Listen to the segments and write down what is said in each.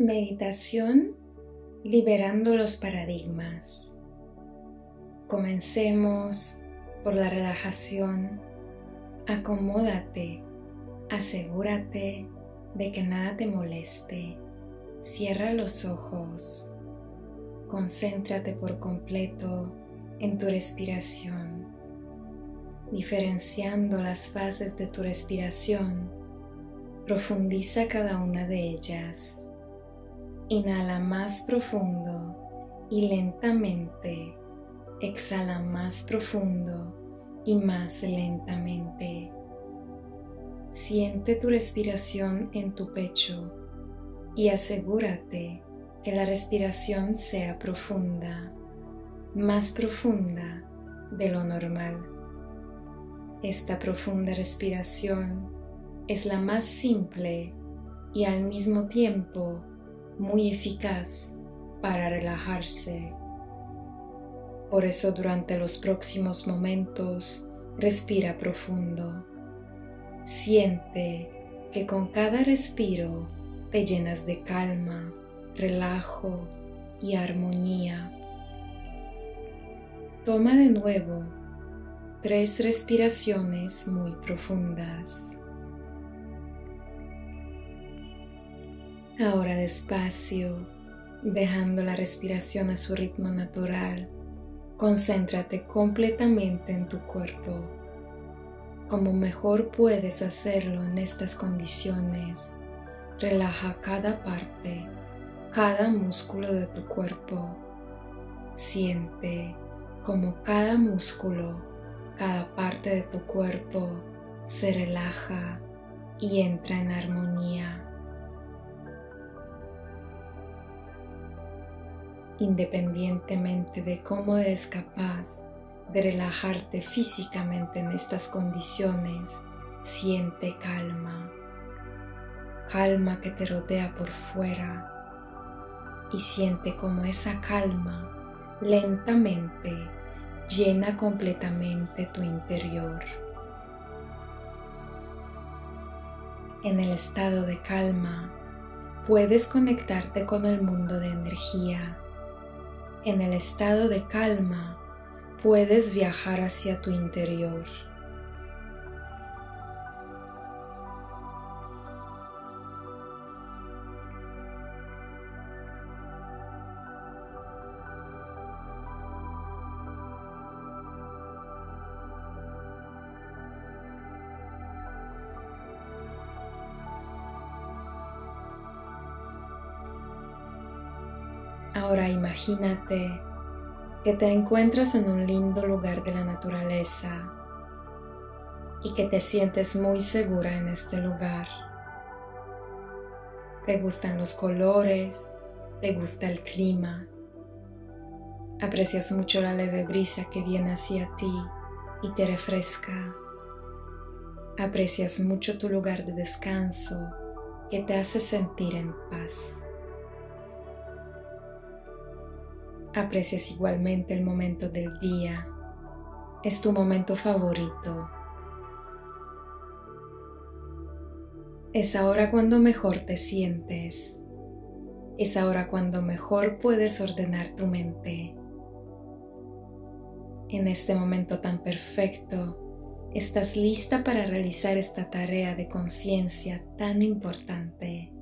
Meditación liberando los paradigmas. Comencemos por la relajación. Acomódate, asegúrate de que nada te moleste. Cierra los ojos. Concéntrate por completo en tu respiración, diferenciando las fases de tu respiración. Profundiza cada una de ellas Inhala más profundo y lentamente exhala más profundo y más lentamente. Siente tu respiración en tu pecho y asegúrate que la respiración sea profunda, más profunda de lo normal. Esta profunda respiración es la más simple y al mismo tiempo muy eficaz para relajarse. Por eso durante los próximos momentos respira profundo. Siente que con cada respiro te llenas de calma, relajo y armonía. Toma de nuevo tres respiraciones muy profundas. Ahora despacio, dejando la respiración a su ritmo natural, concéntrate completamente en tu cuerpo. Como mejor puedes hacerlo en estas condiciones, relaja cada parte, cada músculo de tu cuerpo. Siente como cada músculo, cada parte de tu cuerpo se relaja y entra en armonía. Independientemente de cómo eres capaz de relajarte físicamente en estas condiciones, siente calma, calma que te rodea por fuera y siente como esa calma lentamente llena completamente tu interior. En el estado de calma puedes conectarte con el mundo de energía en el estado de calma puedes viajar hacia tu interior. Ahora imagínate que te encuentras en un lindo lugar de la naturaleza y que te sientes muy segura en este lugar. Te gustan los colores, te gusta el clima, aprecias mucho la leve brisa que viene hacia ti y te refresca. Aprecias mucho tu lugar de descanso que te hace sentir en paz. Aprecias igualmente el momento del día. Es tu momento favorito. Es ahora cuando mejor te sientes. Es ahora cuando mejor puedes ordenar tu mente. En este momento tan perfecto, estás lista para realizar esta tarea de conciencia tan importante.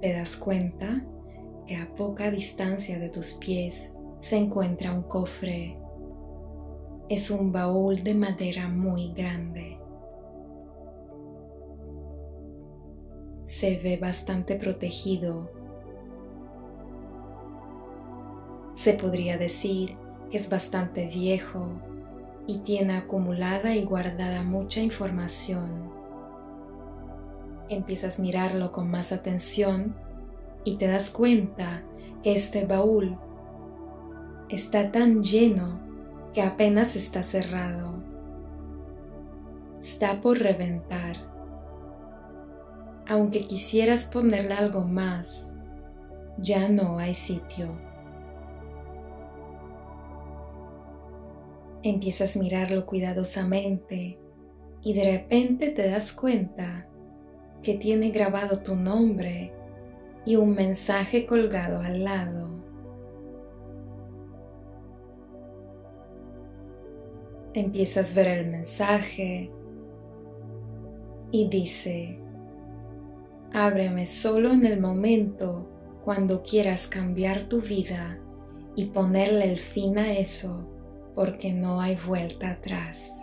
¿Te das cuenta? Que a poca distancia de tus pies se encuentra un cofre. Es un baúl de madera muy grande. Se ve bastante protegido. Se podría decir que es bastante viejo y tiene acumulada y guardada mucha información. Empiezas a mirarlo con más atención y te das cuenta que este baúl está tan lleno que apenas está cerrado. Está por reventar. Aunque quisieras ponerle algo más, ya no hay sitio. Empiezas a mirarlo cuidadosamente y de repente te das cuenta que tiene grabado tu nombre y un mensaje colgado al lado. Empiezas a ver el mensaje y dice, ábreme solo en el momento cuando quieras cambiar tu vida y ponerle el fin a eso porque no hay vuelta atrás.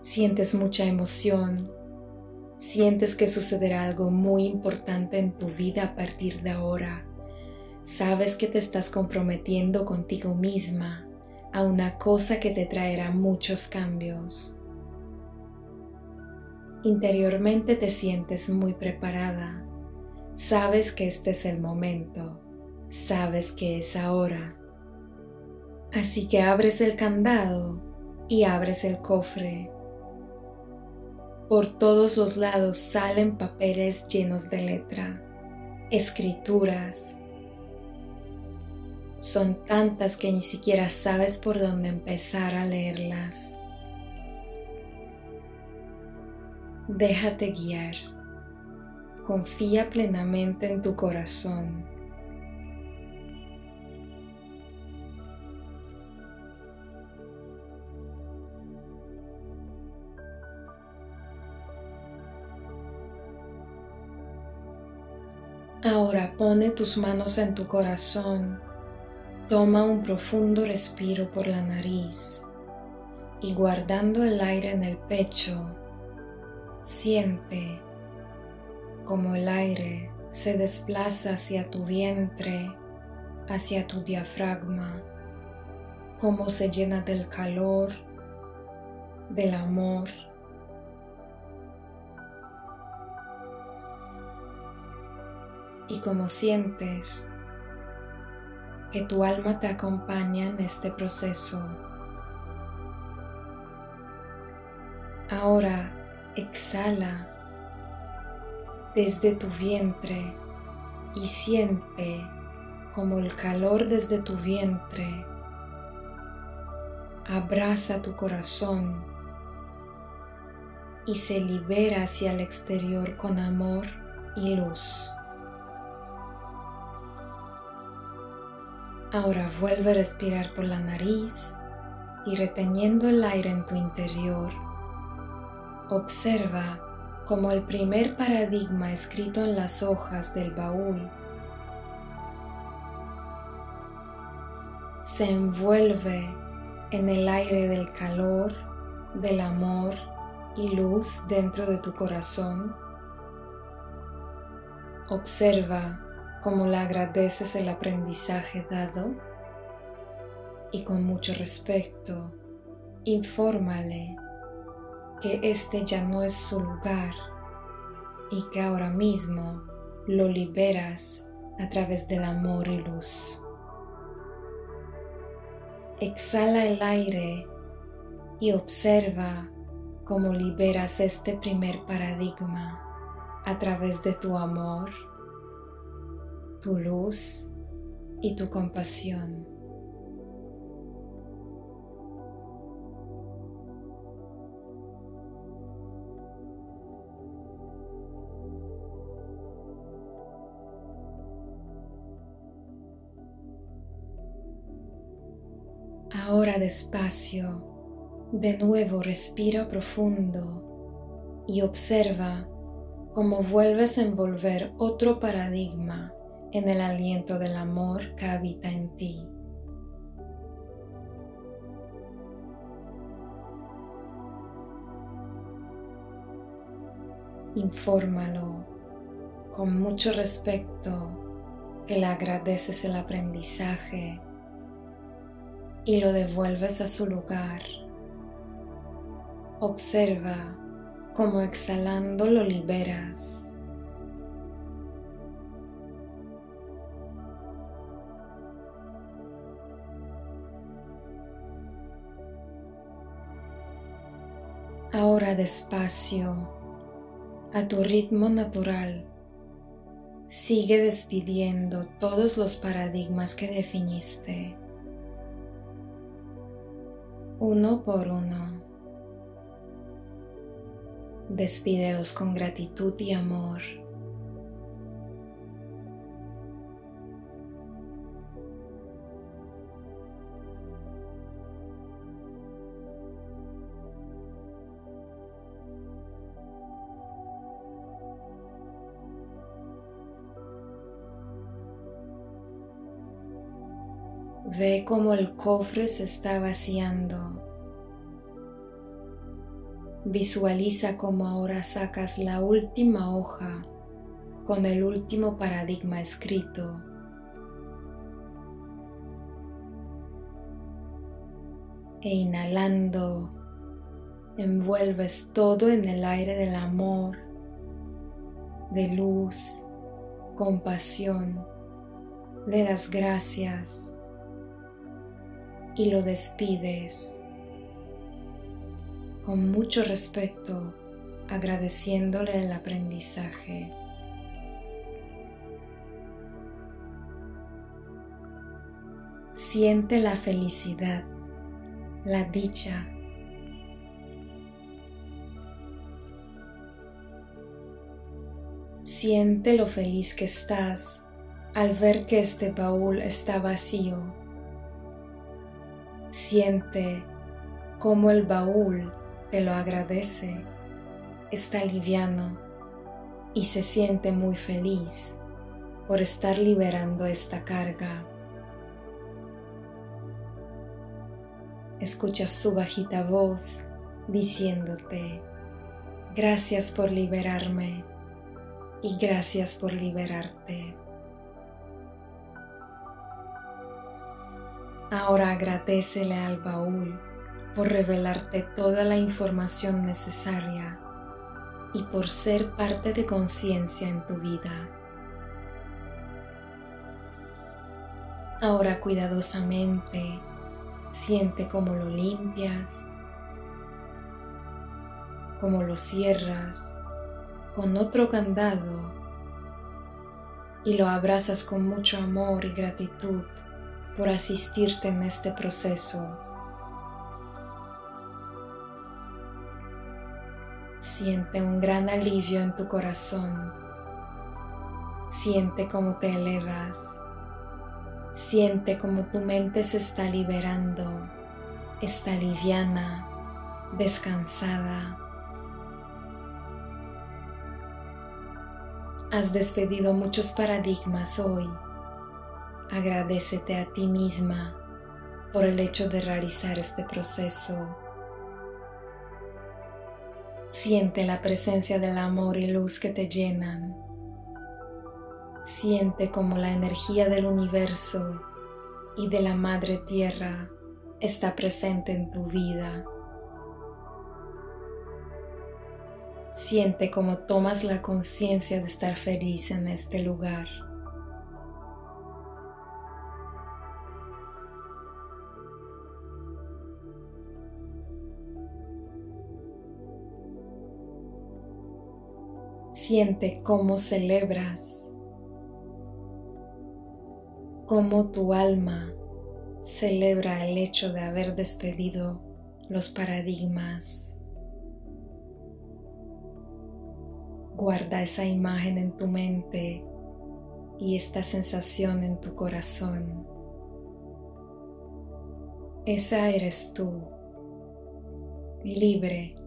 Sientes mucha emoción, sientes que sucederá algo muy importante en tu vida a partir de ahora. Sabes que te estás comprometiendo contigo misma a una cosa que te traerá muchos cambios. Interiormente te sientes muy preparada. Sabes que este es el momento. Sabes que es ahora. Así que abres el candado y abres el cofre. Por todos los lados salen papeles llenos de letra, escrituras. Son tantas que ni siquiera sabes por dónde empezar a leerlas. Déjate guiar. Confía plenamente en tu corazón. Ahora pone tus manos en tu corazón, toma un profundo respiro por la nariz y guardando el aire en el pecho, Siente como el aire se desplaza hacia tu vientre, hacia tu diafragma, cómo se llena del calor, del amor. Y como sientes que tu alma te acompaña en este proceso. Ahora exhala desde tu vientre y siente como el calor desde tu vientre abraza tu corazón y se libera hacia el exterior con amor y luz. Ahora vuelve a respirar por la nariz y reteniendo el aire en tu interior Observa como el primer paradigma escrito en las hojas del baúl se envuelve en el aire del calor, del amor y luz dentro de tu corazón. Observa cómo le agradeces el aprendizaje dado y con mucho respeto, infórmale que este ya no es su lugar y que ahora mismo lo liberas a través del amor y luz. Exhala el aire y observa cómo liberas este primer paradigma a través de tu amor, tu luz y tu compasión. Ahora despacio, de nuevo respira profundo y observa cómo vuelves a envolver otro paradigma en el aliento del amor que habita en ti. Infórmalo con mucho respeto que le agradeces el aprendizaje y lo devuelves a su lugar. Observa cómo exhalando lo liberas. Despacio, a tu ritmo natural, sigue despidiendo todos los paradigmas que definiste uno por uno. Despídelos con gratitud y amor. Ve cómo el cofre se está vaciando. Visualiza cómo ahora sacas la última hoja con el último paradigma escrito. E inhalando, envuelves todo en el aire del amor, de luz, compasión. Le das gracias y lo despides con mucho respeto, agradeciéndole el aprendizaje. Siente la felicidad, la dicha. Siente lo feliz que estás al ver que este baúl está vacío Siente cómo el baúl te lo agradece, está liviano y se siente muy feliz por estar liberando esta carga. Escuchas su bajita voz diciéndote, gracias por liberarme y gracias por liberarte. Ahora agradecele al baúl por revelarte toda la información necesaria y por ser parte de conciencia en tu vida. Ahora cuidadosamente siente cómo lo limpias, cómo lo cierras con otro candado y lo abrazas con mucho amor y gratitud por asistirte en este proceso. Siente un gran alivio en tu corazón. Siente cómo te elevas. Siente cómo tu mente se está liberando. Está liviana, descansada. Has despedido muchos paradigmas hoy Agradecete a ti misma por el hecho de realizar este proceso. Siente la presencia del amor y luz que te llenan. Siente como la energía del universo y de la Madre Tierra está presente en tu vida. Siente como tomas la conciencia de estar feliz en este lugar. Siente cómo celebras, cómo tu alma celebra el hecho de haber despedido los paradigmas. Guarda esa imagen en tu mente y esta sensación en tu corazón. Esa eres tú, libre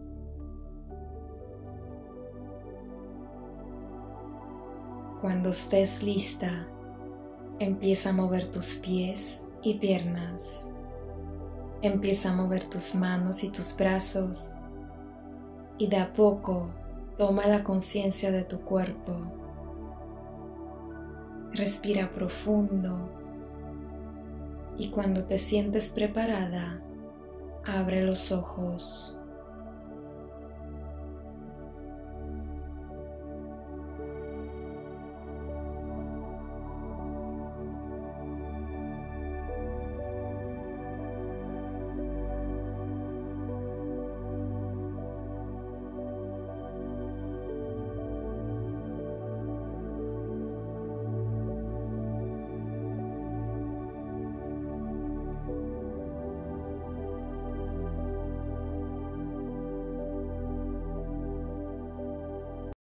Cuando estés lista, empieza a mover tus pies y piernas. Empieza a mover tus manos y tus brazos y de a poco toma la conciencia de tu cuerpo. Respira profundo y cuando te sientes preparada, abre los ojos.